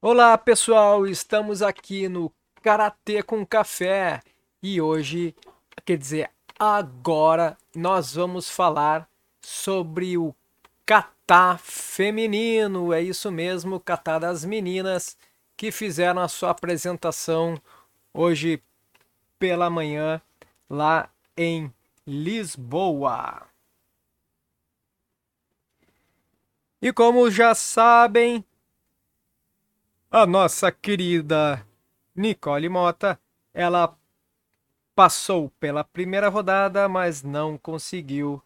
Olá pessoal, estamos aqui no Karatê com Café. E hoje, quer dizer, agora nós vamos falar sobre o kata feminino. É isso mesmo, kata das meninas que fizeram a sua apresentação hoje pela manhã lá em Lisboa. E como já sabem, a nossa querida Nicole Mota, ela passou pela primeira rodada, mas não conseguiu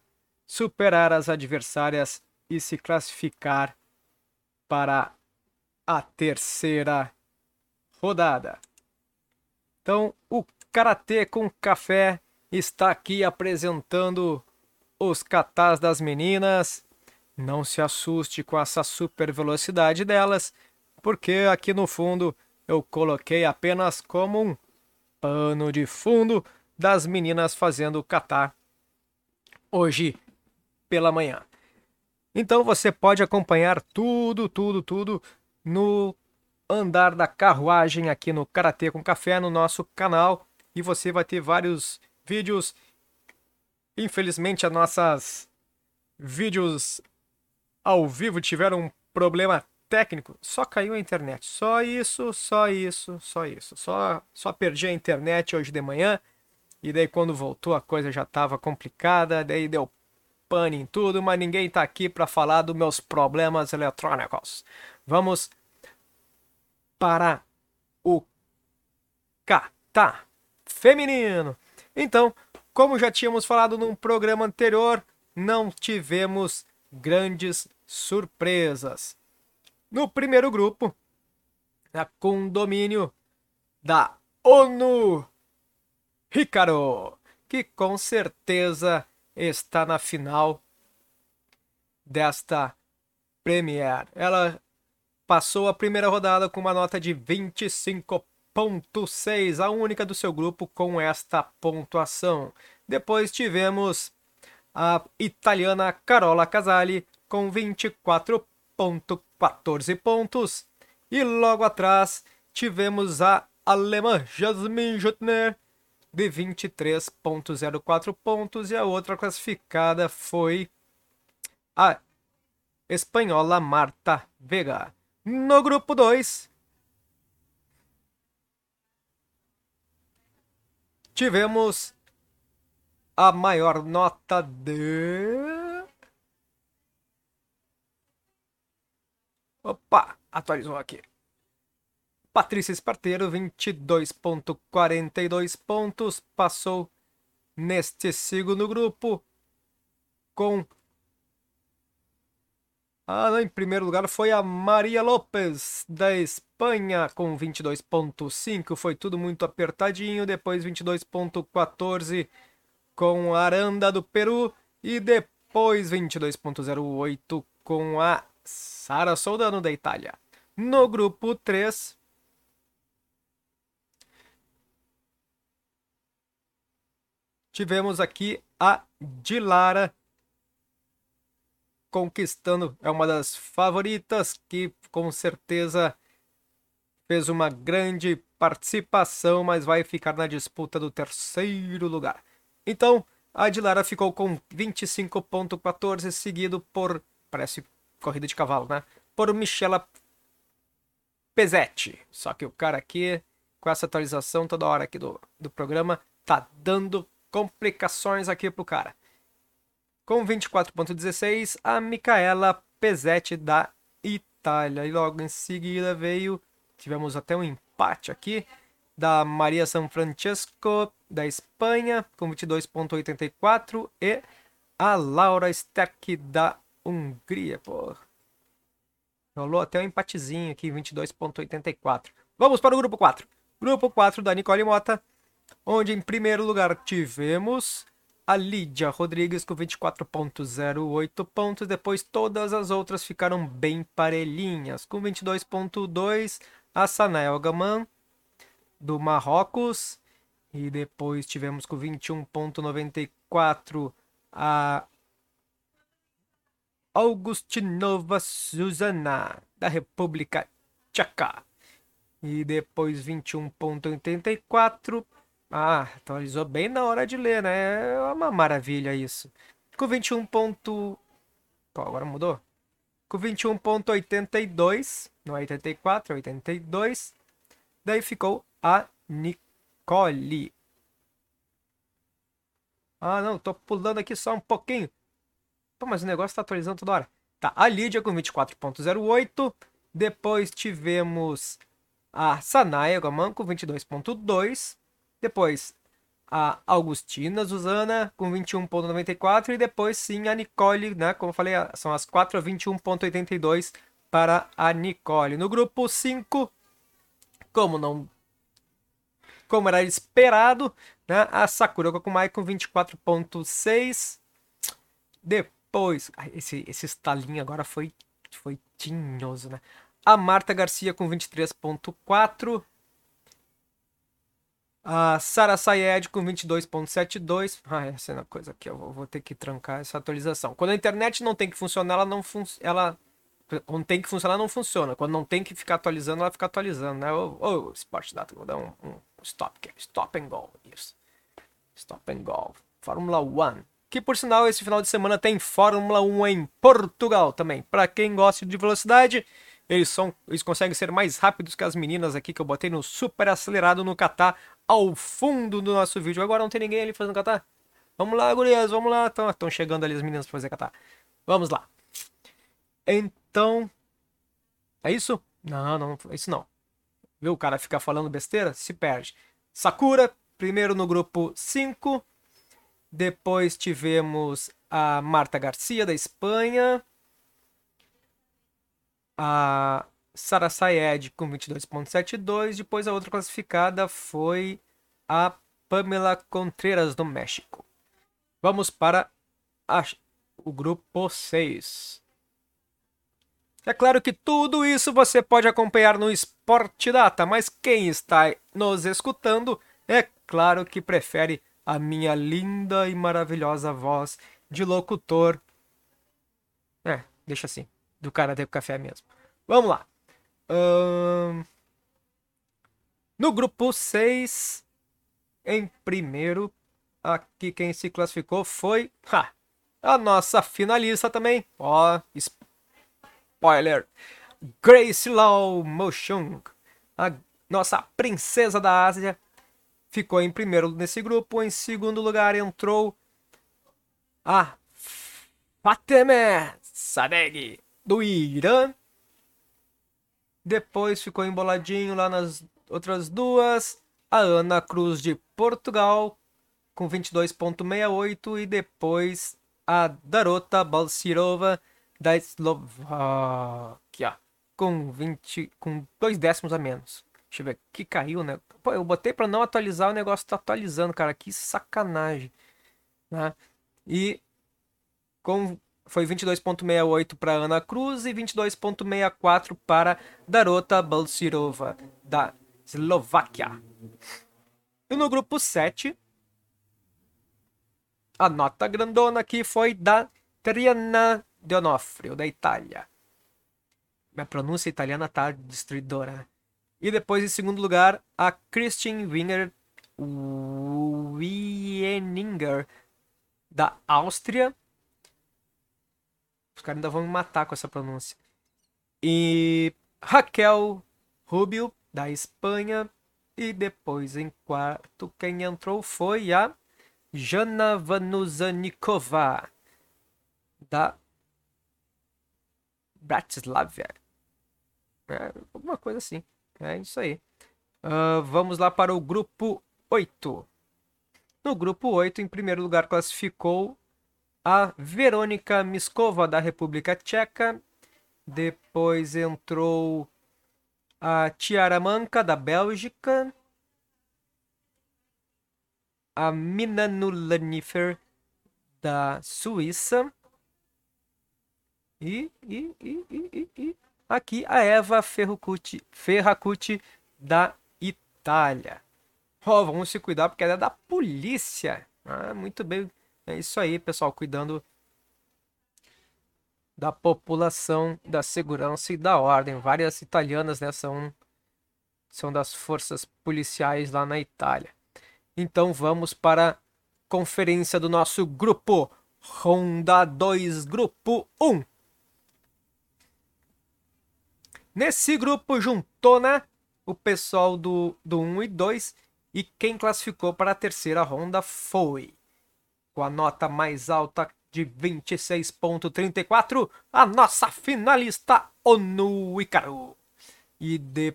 superar as adversárias e se classificar para a terceira rodada. Então, o Karatê com Café está aqui apresentando os catás das meninas. Não se assuste com essa super velocidade delas porque aqui no fundo eu coloquei apenas como um pano de fundo das meninas fazendo catar hoje pela manhã. Então você pode acompanhar tudo, tudo, tudo no andar da carruagem aqui no Karatê com Café no nosso canal e você vai ter vários vídeos. Infelizmente, as nossas vídeos ao vivo tiveram um problema técnico, só caiu a internet. Só isso, só isso, só isso. Só, só perdi a internet hoje de manhã. E daí quando voltou a coisa já estava complicada, daí deu pane em tudo, mas ninguém está aqui para falar dos meus problemas eletrônicos. Vamos para o kata feminino. Então, como já tínhamos falado num programa anterior, não tivemos grandes surpresas. No primeiro grupo, a condomínio da ONU Hikaru, que com certeza está na final desta Premier. Ela passou a primeira rodada com uma nota de 25.6, a única do seu grupo com esta pontuação. Depois tivemos a italiana Carola Casali com 24 14 pontos. E logo atrás tivemos a alemã Jasmin Juttner de 23.04 pontos e a outra classificada foi a espanhola Marta Vega. No grupo 2, tivemos a maior nota de Opa, atualizou aqui. Patrícia Esparteiro, 22.42 pontos, passou neste segundo grupo com ah, em primeiro lugar foi a Maria Lopes da Espanha com 22.5, foi tudo muito apertadinho, depois 22.14 com a Aranda do Peru e depois 22.08 com a Sara Soldano da Itália. No grupo 3, tivemos aqui a Dilara conquistando, é uma das favoritas que com certeza fez uma grande participação, mas vai ficar na disputa do terceiro lugar. Então, a Dilara ficou com 25.14, seguido por, parece corrida de cavalo, né? Por Michela Pesetti. Só que o cara aqui, com essa atualização toda hora aqui do, do programa, tá dando complicações aqui pro cara. Com 24.16, a Micaela Pesetti da Itália. E logo em seguida veio, tivemos até um empate aqui, da Maria San Francesco da Espanha, com 22.84, e a Laura Sterck da Hungria, pô. Rolou até um empatezinho aqui, 22.84. Vamos para o grupo 4. Grupo 4 da Nicole Mota, onde em primeiro lugar tivemos a Lídia Rodrigues com 24.08 pontos. Depois todas as outras ficaram bem parelhinhas. Com 22.2 a Sanael Gaman do Marrocos. E depois tivemos com 21.94 a Augustinova Susana da República Tcheca. E depois 21.84 ah, atualizou bem na hora de ler, né? É uma maravilha isso. Com 21. Ponto... Pô, agora mudou? Com 21.82, não é 84, é 82. Daí ficou a Nicole. Ah, não, tô pulando aqui só um pouquinho. Pô, mas o negócio tá atualizando toda hora. Tá, a Lídia com 24.08. Depois tivemos a Sanaya Gaman com 22.2. Depois a Augustina Zuzana com 21.94 e depois sim a Nicole, né? Como eu falei, são as 4 a 21.82 para a Nicole. No grupo 5, como não como era esperado, né? A Sakura Kokumai com 24.6. Depois, esse esse estalinho agora foi foi tinhoso, né? A Marta Garcia com 23.4 a Sara Sayed com 22.72. Ah, essa é uma coisa que eu vou ter que trancar essa atualização. Quando a internet não tem que funcionar, ela não funciona. Ela quando tem que funcionar, não funciona. Quando não tem que ficar atualizando, ela fica atualizando, né? Ô, ô Sport Data, vou dar um, um stop, stop and go. Isso. Stop and go. Fórmula 1. Que por sinal, esse final de semana tem Fórmula 1 em Portugal também. Para quem gosta de velocidade, eles, são, eles conseguem ser mais rápidos que as meninas aqui que eu botei no super acelerado no Qatar ao fundo do nosso vídeo. Agora não tem ninguém ali fazendo Qatar. Vamos lá, gurias, vamos lá. Estão chegando ali as meninas para fazer Qatar. Vamos lá. Então. É isso? Não, não, é isso não. Viu o cara ficar falando besteira? Se perde. Sakura, primeiro no grupo 5. Depois tivemos a Marta Garcia, da Espanha a Sara Sayed com 22,72. Depois a outra classificada foi a Pamela Contreras do México. Vamos para a, o grupo 6. É claro que tudo isso você pode acompanhar no Sport Data, mas quem está nos escutando é claro que prefere a minha linda e maravilhosa voz de locutor. É, deixa assim do Karatê com Café mesmo. Vamos lá. Um... No grupo 6, em primeiro, aqui quem se classificou foi ha, a nossa finalista também. Ó, spoiler. Grace Lau Motion, a nossa princesa da Ásia, ficou em primeiro nesse grupo. Em segundo lugar entrou a Fateme Sadeghi, do Irã. Depois ficou emboladinho lá nas outras duas. A Ana Cruz de Portugal com 22,68 e depois a Darota Balsirova da Eslováquia com 20 com dois décimos a menos. Deixa eu ver, que caiu, né? Pô, eu botei para não atualizar, o negócio tá atualizando, cara, que sacanagem, né? E com foi 22.68 para Ana Cruz e 22.64 para Darota Balsirova, da Eslováquia. E no grupo 7, a nota grandona aqui foi da Triana D'Onofrio, da Itália. Minha pronúncia italiana tá destruidora. E depois, em segundo lugar, a Christine Winger Wieninger, da Áustria. Os caras ainda vão me matar com essa pronúncia. E Raquel Rubio, da Espanha. E depois, em quarto, quem entrou foi a Jana Vanuzanikova, da Bratislava. É, alguma coisa assim. É isso aí. Uh, vamos lá para o grupo 8. No grupo 8, em primeiro lugar, classificou a Verônica Miskova, da República Tcheca. Depois entrou a Tiara Manca, da Bélgica. A Mina Nulanifer, da Suíça. E, e, e, e, aqui a Eva Ferracuti da Itália. Oh, vamos se cuidar porque ela é da polícia. Ah, muito bem. É isso aí, pessoal, cuidando da população, da segurança e da ordem. Várias italianas né, são, são das forças policiais lá na Itália. Então vamos para a conferência do nosso grupo. Ronda 2, grupo 1. Nesse grupo juntou, né? O pessoal do, do 1 e 2. E quem classificou para a terceira ronda foi. Com a nota mais alta de 26,34, a nossa finalista Onu Icaro. E depois.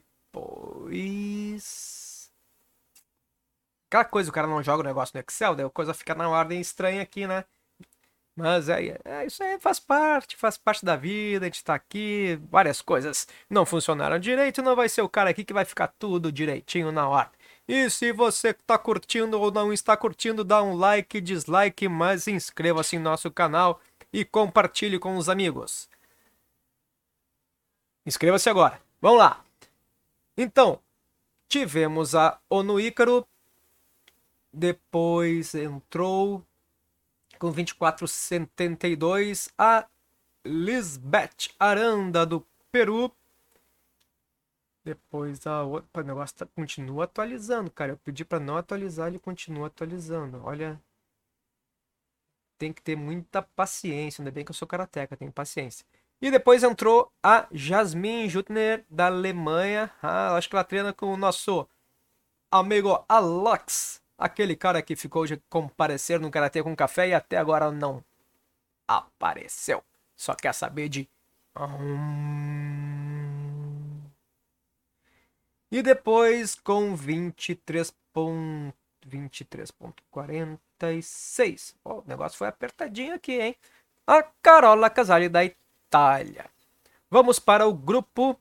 Aquela coisa, o cara não joga o negócio no Excel, daí a coisa fica na ordem estranha aqui, né? Mas é, é, isso aí faz parte, faz parte da vida, a gente tá aqui, várias coisas não funcionaram direito, não vai ser o cara aqui que vai ficar tudo direitinho na ordem. E se você está curtindo ou não está curtindo, dá um like, dislike, mas inscreva-se em nosso canal e compartilhe com os amigos. Inscreva-se agora. Vamos lá. Então, tivemos a ONU Ícaro. Depois entrou com 24,72 a Lisbeth Aranda do Peru depois a outra. O negócio tá, continua atualizando, cara. Eu pedi para não atualizar, ele continua atualizando. Olha. Tem que ter muita paciência. Ainda bem que eu sou karateca, tenho paciência. E depois entrou a Jasmine Jutner, da Alemanha. Ah, acho que ela treina com o nosso amigo Alex. Aquele cara que ficou de comparecer no Karatê com café e até agora não apareceu. Só quer saber de. E depois com 23.23.46. Oh, o negócio foi apertadinho aqui, hein? A Carola Casale da Itália. Vamos para o grupo.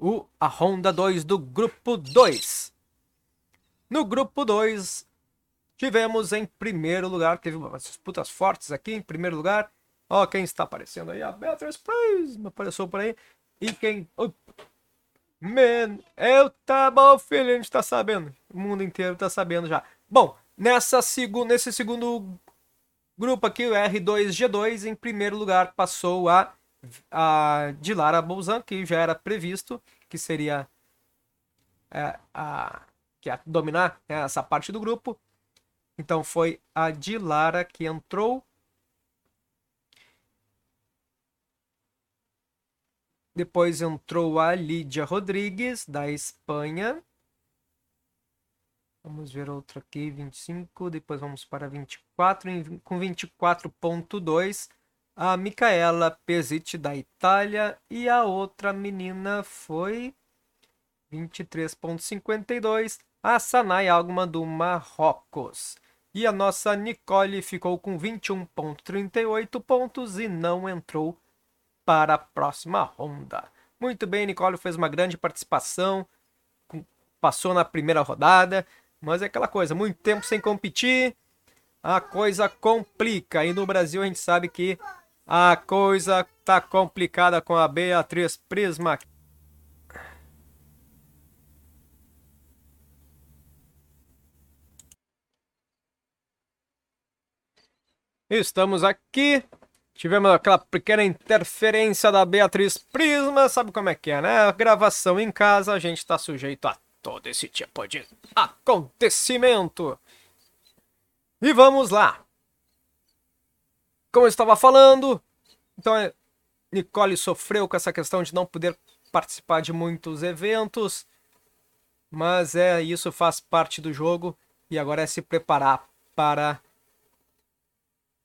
O, a Honda 2 do grupo 2. No grupo 2, tivemos em primeiro lugar, teve umas disputas fortes aqui. Em primeiro lugar, ó, quem está aparecendo aí? A Beatriz Prisma apareceu por aí. E quem. Man, eu tá bom, filho, a gente tá sabendo. O mundo inteiro tá sabendo já. Bom, nessa segu nesse segundo grupo aqui, o R2G2, em primeiro lugar passou a, a Dilara Bolzan, que já era previsto que seria é, a, que ia dominar né, essa parte do grupo. Então foi a Dilara que entrou Depois entrou a Lídia Rodrigues, da Espanha. Vamos ver outra aqui, 25. Depois vamos para 24. Com 24,2. A Micaela Pesiti, da Itália. E a outra menina foi 23,52. A Sanai Alguma, do Marrocos. E a nossa Nicole ficou com 21,38 pontos e não entrou para a próxima ronda. Muito bem, Nicole fez uma grande participação, passou na primeira rodada, mas é aquela coisa, muito tempo sem competir, a coisa complica. E no Brasil a gente sabe que a coisa tá complicada com a Beatriz Prisma. Estamos aqui Tivemos aquela pequena interferência da Beatriz Prisma, sabe como é que é, né? A gravação em casa, a gente está sujeito a todo esse tipo de acontecimento. E vamos lá. Como eu estava falando, então é, Nicole sofreu com essa questão de não poder participar de muitos eventos, mas é isso faz parte do jogo e agora é se preparar para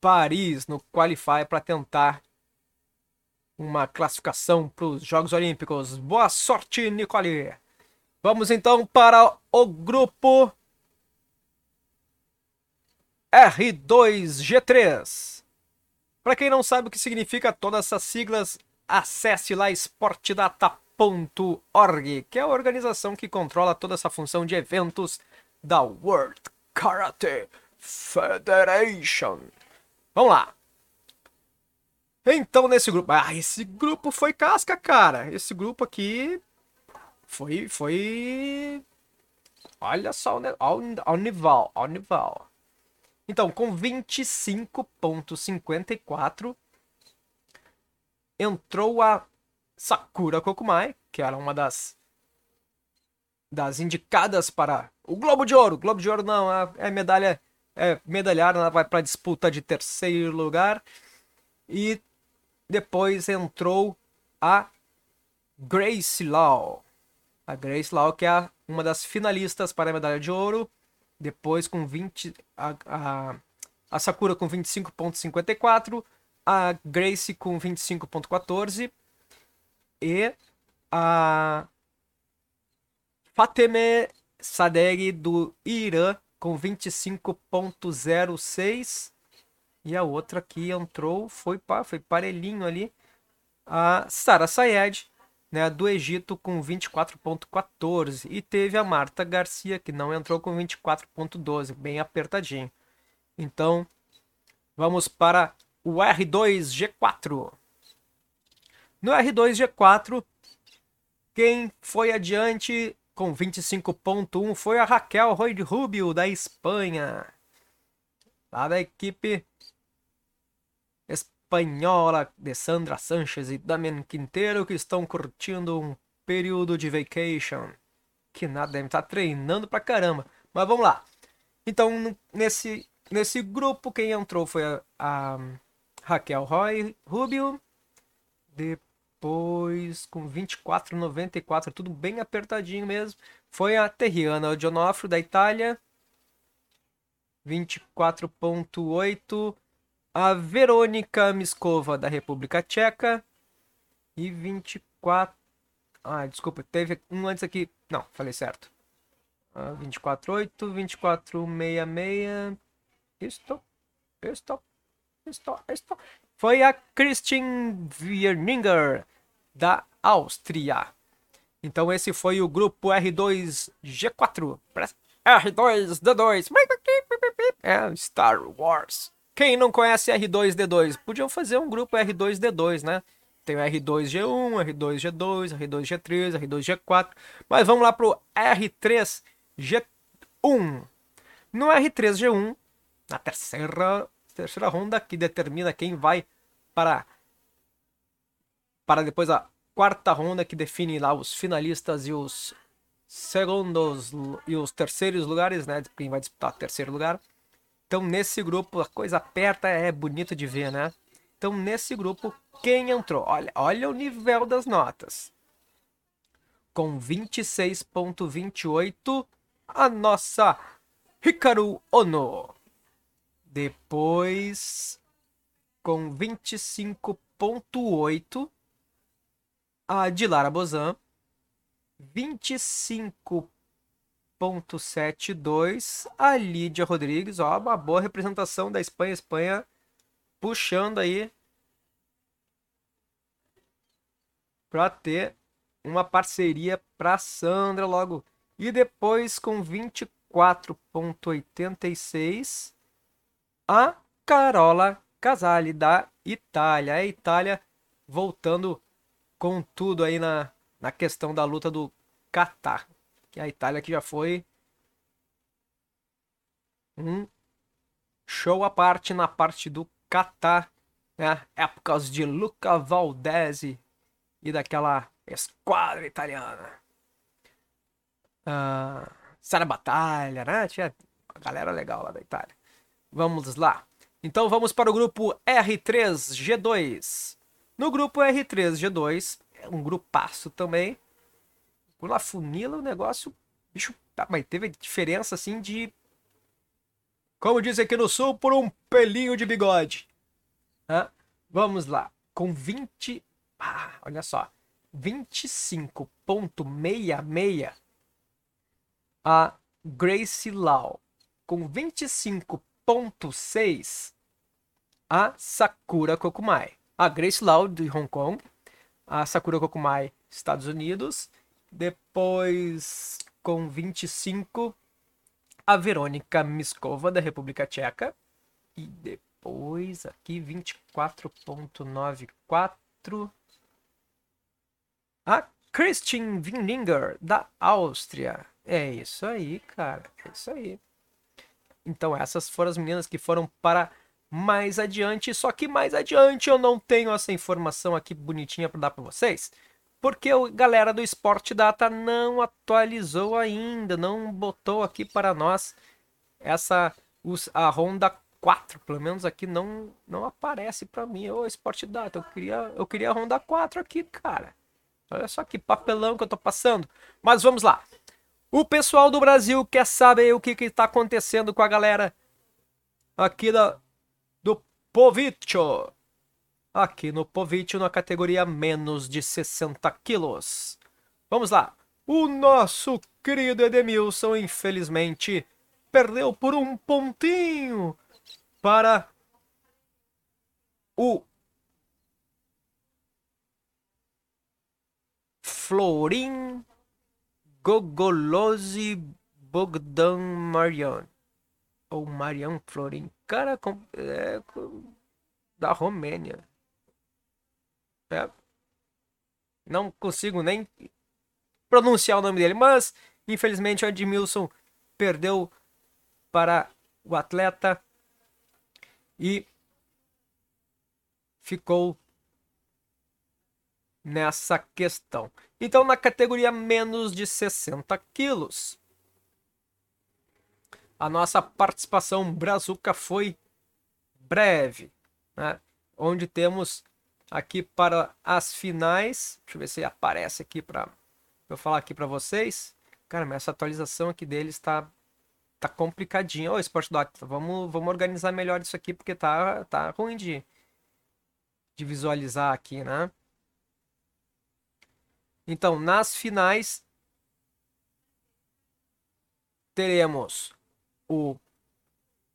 Paris no Qualify para tentar uma classificação para os Jogos Olímpicos. Boa sorte, Nicole! Vamos então para o grupo R2G3. Para quem não sabe o que significa todas essas siglas, acesse lá esportedata.org, que é a organização que controla toda essa função de eventos da World Karate Federation. Vamos lá. Então, nesse grupo. Ah, esse grupo foi casca, cara. Esse grupo aqui foi. Foi. Olha só o nível. Ao nível. Então, com 25,54 entrou a Sakura Kokumai, que era uma das das indicadas para o Globo de Ouro. Globo de Ouro não, é, é medalha é medalhar, ela vai para disputa de terceiro lugar. E depois entrou a Grace Law. A Grace Law, que é uma das finalistas para a medalha de ouro. Depois com 20. A, a, a Sakura com 25,54. A Grace com 25,14. E a Fateme Sadeghi do Irã com 25,06. E a outra que entrou foi, foi parelhinho ali. A Sara Sayed, né, do Egito, com 24,14. E teve a Marta Garcia, que não entrou com 24,12, bem apertadinho. Então, vamos para o R2G4. No R2G4, quem foi adiante com 25.1 foi a Raquel Roy Rubio, da Espanha. Lá da equipe espanhola de Sandra Sanchez e Damian Quinteiro, que estão curtindo um período de vacation. Que nada, deve estar treinando pra caramba. Mas vamos lá. Então, nesse, nesse grupo, quem entrou foi a, a Raquel Roy Rubio. De, 2 com 24,94, tudo bem apertadinho mesmo. Foi a Terriana Odionofrio da Itália, 24,8. A Verônica Miskova da República Tcheca e 24. Ah, desculpa, teve um antes aqui. Não, falei certo. Ah, 24,8, 24,66. Estou, estou, estou, estou. Foi a Christine Wierninger da Áustria. Então esse foi o grupo R2G4. R2D2. É Star Wars. Quem não conhece R2D2? Podiam fazer um grupo R2D2, né? Tem o R2G1, R2G2, R2G3, R2G4. Mas vamos lá pro R3G1. No R3G1, na terceira terceira ronda que determina quem vai para para depois a quarta ronda que define lá os finalistas e os segundos e os terceiros lugares, né? Quem vai disputar o terceiro lugar. Então nesse grupo a coisa aperta, é bonito de ver, né? Então nesse grupo quem entrou? Olha, olha o nível das notas. Com 26.28 a nossa Hikaru Ono. Depois, com 25,8, a Dilara Bozan. 25,72, a Lídia Rodrigues. Ó, uma boa representação da Espanha. Espanha puxando aí para ter uma parceria para Sandra logo. E depois com 24,86 a Carola Casali, da Itália. A Itália voltando com tudo aí na, na questão da luta do Qatar. Que a Itália que já foi um show à parte na parte do Qatar, né? Épocas de Luca Valdese e daquela esquadra italiana. Ah, Sara Batalha, né? Tinha uma galera legal lá da Itália. Vamos lá. Então vamos para o grupo R3G2. No grupo R3G2, é um grupaço também. Quando a funila o negócio, bicho, tá, mas teve diferença assim de como diz aqui no sul, por um pelinho de bigode. Hã? Vamos lá. Com 20. Ah, olha só. 25,66 a Grace Lau. Com 25 1.6 a Sakura Kokumai. A Grace Lau de Hong Kong, a Sakura Kokumai Estados Unidos, depois com 25 a Verônica Miskova, da República Tcheca. E depois aqui 24.94. A Christine Windinger, da Áustria. É isso aí, cara. É isso aí. Então essas foram as meninas que foram para mais adiante, só que mais adiante eu não tenho essa informação aqui bonitinha para dar para vocês, porque a galera do Sport Data não atualizou ainda, não botou aqui para nós essa a Honda 4, pelo menos aqui não não aparece para mim. Ô Sport Data, eu queria eu queria a Honda 4 aqui, cara. Olha só que papelão que eu tô passando. Mas vamos lá. O pessoal do Brasil quer saber o que está acontecendo com a galera aqui da, do Povicho. Aqui no Povicho, na categoria menos de 60 quilos. Vamos lá. O nosso querido Edemilson, infelizmente, perdeu por um pontinho para o Florin Gogolosi Bogdan Marian. Ou Marian Florin. Cara, é, da Romênia. É, não consigo nem pronunciar o nome dele, mas infelizmente o Edmilson perdeu para o atleta e ficou nessa questão. Então, na categoria menos de 60 quilos, a nossa participação brazuca foi breve, né? onde temos aqui para as finais, deixa eu ver se aparece aqui para eu falar aqui para vocês. Cara, mas essa atualização aqui deles está tá complicadinha. Ô, Sport Doc, vamos, vamos organizar melhor isso aqui porque tá, tá ruim de, de visualizar aqui, né? Então, nas finais, teremos o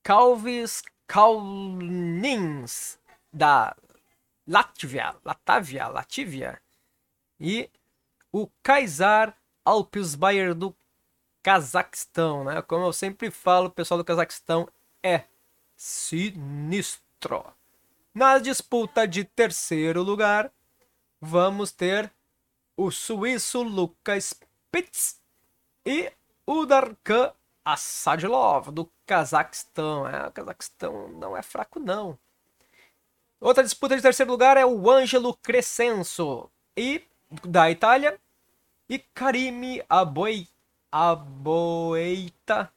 Calvis Kaunins da Latvia, Latávia, Latvia e o Kaysar Alpsbayer do Cazaquistão, né? Como eu sempre falo, o pessoal do Cazaquistão é sinistro. Na disputa de terceiro lugar, vamos ter o suíço Lucas Spitz e o Darkan Assadilov, do Cazaquistão. É, o Cazaquistão não é fraco, não. Outra disputa de terceiro lugar é o Ângelo Crescenso, e da Itália, e Karimi Aboi, Aboeita.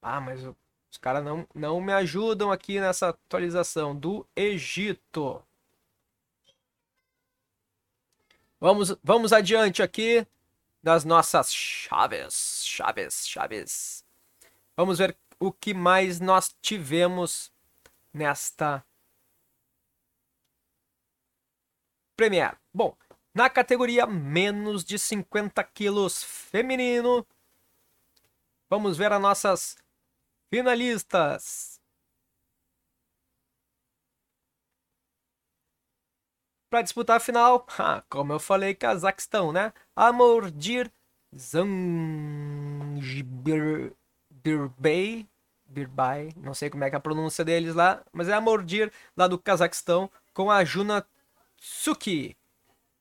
Ah, mas os caras não, não me ajudam aqui nessa atualização. Do Egito. Vamos, vamos adiante aqui das nossas chaves, chaves, chaves. Vamos ver o que mais nós tivemos nesta Premier. Bom, na categoria menos de 50 quilos feminino, vamos ver as nossas finalistas. Para disputar a final, ah, como eu falei, Cazaquistão, né? Amordir Zangibirbay, Birbay, não sei como é que é a pronúncia deles lá, mas é Amordir lá do Cazaquistão com a Juna Tsuki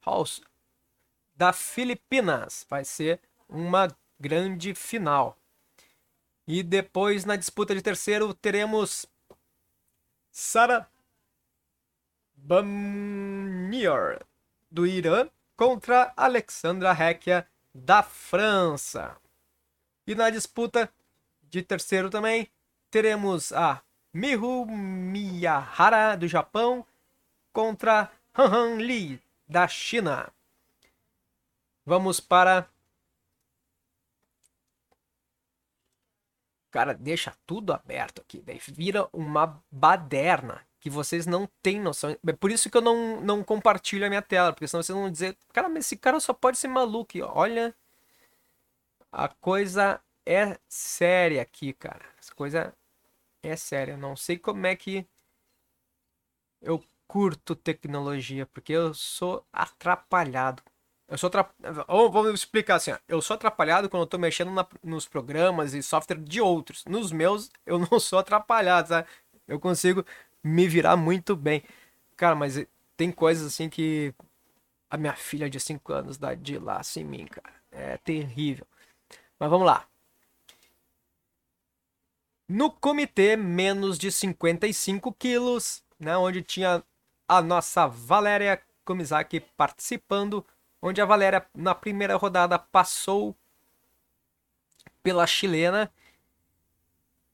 House da Filipinas. Vai ser uma grande final. E depois na disputa de terceiro teremos Sara Bamnior, do Irã, contra Alexandra Hekia, da França. E na disputa de terceiro também, teremos a Mihu Miyahara, do Japão, contra Han Han Li, da China. Vamos para. Cara, deixa tudo aberto aqui. Daí vira uma baderna que vocês não têm noção. É por isso que eu não, não compartilho a minha tela, porque senão vocês vão dizer, cara, mas esse cara só pode ser maluco. olha, a coisa é séria aqui, cara. A coisa é séria. Não sei como é que eu curto tecnologia, porque eu sou atrapalhado. Eu sou atrapalhado. Vamos explicar assim, ó. Eu sou atrapalhado quando eu tô mexendo na, nos programas e software de outros. Nos meus, eu não sou atrapalhado, sabe? Eu consigo me virar muito bem. Cara, mas tem coisas assim que a minha filha de 5 anos dá de laço em mim, cara. É terrível. Mas vamos lá. No comitê, menos de 55 quilos, né, onde tinha a nossa Valéria Komizaki participando onde a Valéria, na primeira rodada, passou pela chilena.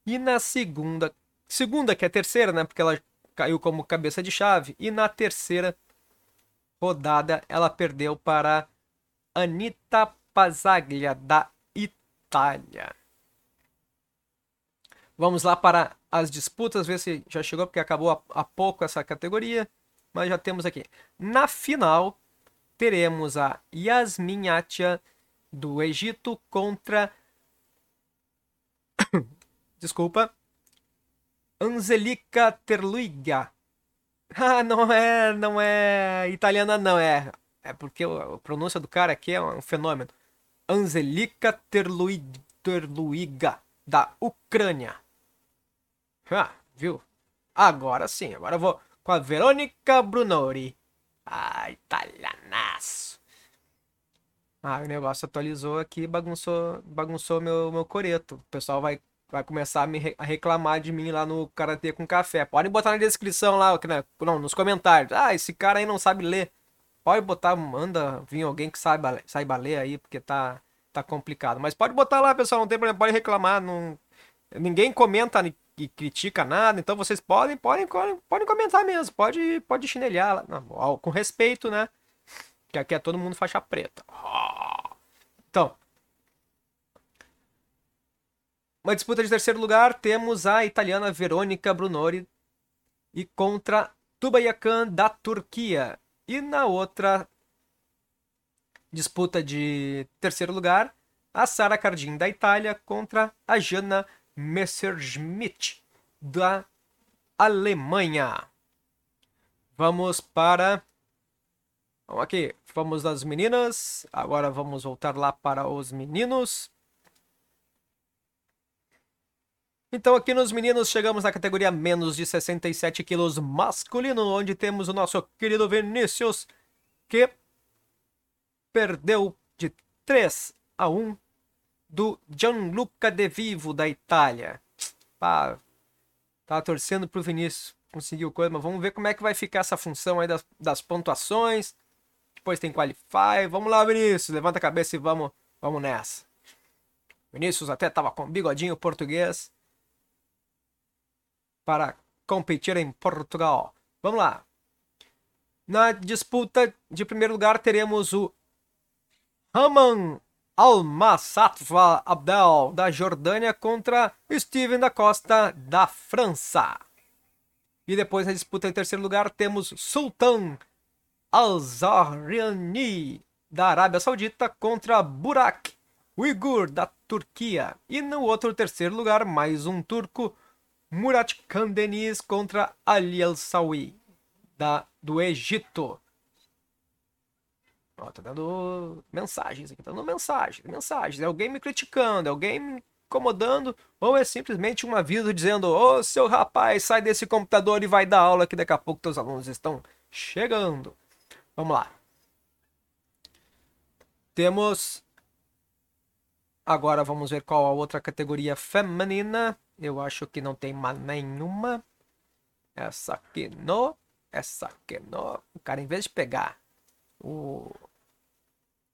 E na segunda, segunda que é a terceira, né? Porque ela caiu como cabeça de chave. E na terceira rodada, ela perdeu para Anita Pazaglia, da Itália. Vamos lá para as disputas, ver se já chegou, porque acabou há pouco essa categoria. Mas já temos aqui. Na final, teremos a Yasmin Atia do Egito contra. Desculpa. Angelica Terluiga. Ah, não é, não é italiana não, é, é porque a pronúncia do cara aqui é um fenômeno. Angelica Terluiga, da Ucrânia. Ah, viu? Agora sim, agora eu vou com a Verônica Brunori. Ah, italianaço. Ah, o negócio atualizou aqui bagunçou, bagunçou meu, meu coreto. O pessoal vai, vai começar a, me, a reclamar de mim lá no Karatê com Café. Podem botar na descrição lá, né? não, nos comentários. Ah, esse cara aí não sabe ler. Pode botar, manda vir alguém que saiba, saiba ler aí, porque tá, tá complicado. Mas pode botar lá, pessoal, não tem problema, pode reclamar. Não... Ninguém comenta e critica nada, então vocês podem, podem, podem comentar mesmo, pode, pode chinelhar não, com respeito, né? Que aqui é todo mundo faixa preta. Então, uma disputa de terceiro lugar, temos a italiana Verônica Brunori e contra Tubayakan da Turquia. E na outra disputa de terceiro lugar, a Sara Cardin da Itália contra a Jana Messerschmitt da Alemanha. Vamos para. Vamos aqui. Vamos das meninas. Agora vamos voltar lá para os meninos. Então aqui nos meninos chegamos na categoria menos de 67 quilos masculino, onde temos o nosso querido Vinícius, que perdeu de 3 a 1 do Gianluca De Vivo, da Itália. Pá, tava torcendo pro Vinícius conseguir coisa, mas vamos ver como é que vai ficar essa função aí das, das pontuações. Depois tem Qualify. Vamos lá, Vinícius, levanta a cabeça e vamos, vamos nessa. Vinícius até tava com bigodinho português para competir em Portugal. Vamos lá. Na disputa de primeiro lugar teremos o Raman Al-Massatfa Abdel da Jordânia contra Steven da Costa da França. E depois na disputa em terceiro lugar temos Sultan Al-Zahriani da Arábia Saudita contra Burak Uyghur da Turquia. E no outro terceiro lugar, mais um turco, Murat Kandeniz contra Ali El-Sawi da do Egito. Ó, tá dando mensagens aqui, tá dando mensagens, mensagens. É alguém me criticando, é alguém me incomodando, ou é simplesmente um aviso dizendo: Ô seu rapaz, sai desse computador e vai dar aula que daqui a pouco teus alunos estão chegando. Vamos lá. Temos. Agora vamos ver qual a outra categoria feminina. Eu acho que não tem mais nenhuma. Essa aqui não. Essa aqui não. O cara, em vez de pegar o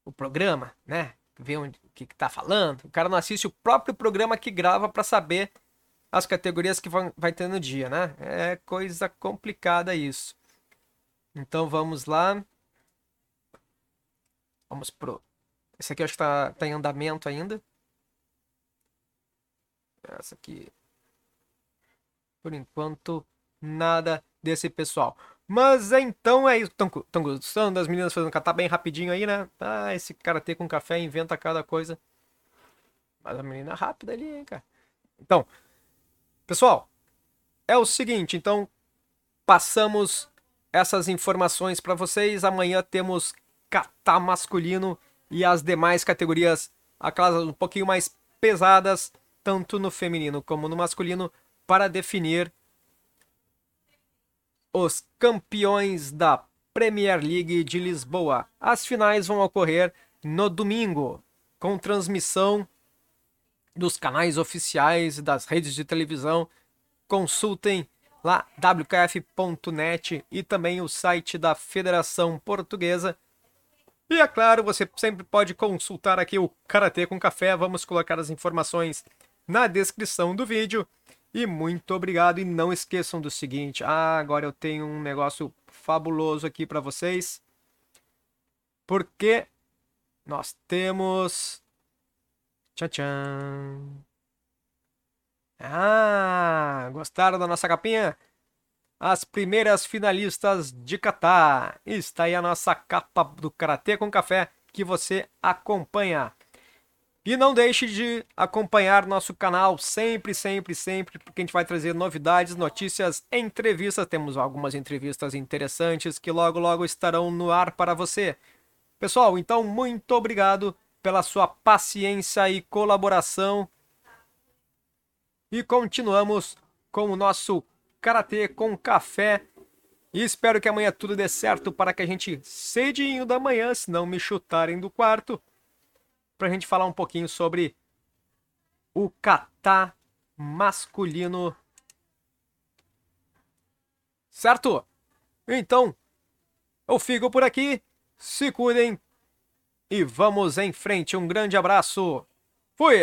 o programa, né? Ver onde, o que, que tá falando. O cara não assiste o próprio programa que grava para saber as categorias que vão, vai ter no dia, né? É coisa complicada isso. Então vamos lá. Vamos pro. Esse aqui acho que tá, tá em andamento ainda. Essa aqui. Por enquanto, nada desse pessoal. Mas então é isso. Estão gostando das meninas fazendo catar bem rapidinho aí, né? Ah, esse karatê com café inventa cada coisa. Mas a menina é rápida ali, hein, cara. Então, pessoal, é o seguinte, então passamos essas informações para vocês. Amanhã temos kata masculino e as demais categorias, aquelas um pouquinho mais pesadas, tanto no feminino como no masculino, para definir os campeões da Premier League de Lisboa. As finais vão ocorrer no domingo, com transmissão dos canais oficiais das redes de televisão. Consultem lá wkf.net e também o site da Federação Portuguesa. E é claro, você sempre pode consultar aqui o Karatê com Café. Vamos colocar as informações na descrição do vídeo. E muito obrigado. E não esqueçam do seguinte: ah, agora eu tenho um negócio fabuloso aqui para vocês. Porque nós temos. Tchan, tchan. Ah, gostaram da nossa capinha? As primeiras finalistas de Catar. Está aí a nossa capa do Karatê com Café que você acompanha. E não deixe de acompanhar nosso canal sempre, sempre, sempre, porque a gente vai trazer novidades, notícias, entrevistas. Temos algumas entrevistas interessantes que logo, logo estarão no ar para você. Pessoal, então muito obrigado pela sua paciência e colaboração. E continuamos com o nosso Karatê com Café. E espero que amanhã tudo dê certo para que a gente, cedinho da manhã, se não me chutarem do quarto, para a gente falar um pouquinho sobre o kata masculino. Certo? Então, eu fico por aqui. Se cuidem e vamos em frente. Um grande abraço. Fui!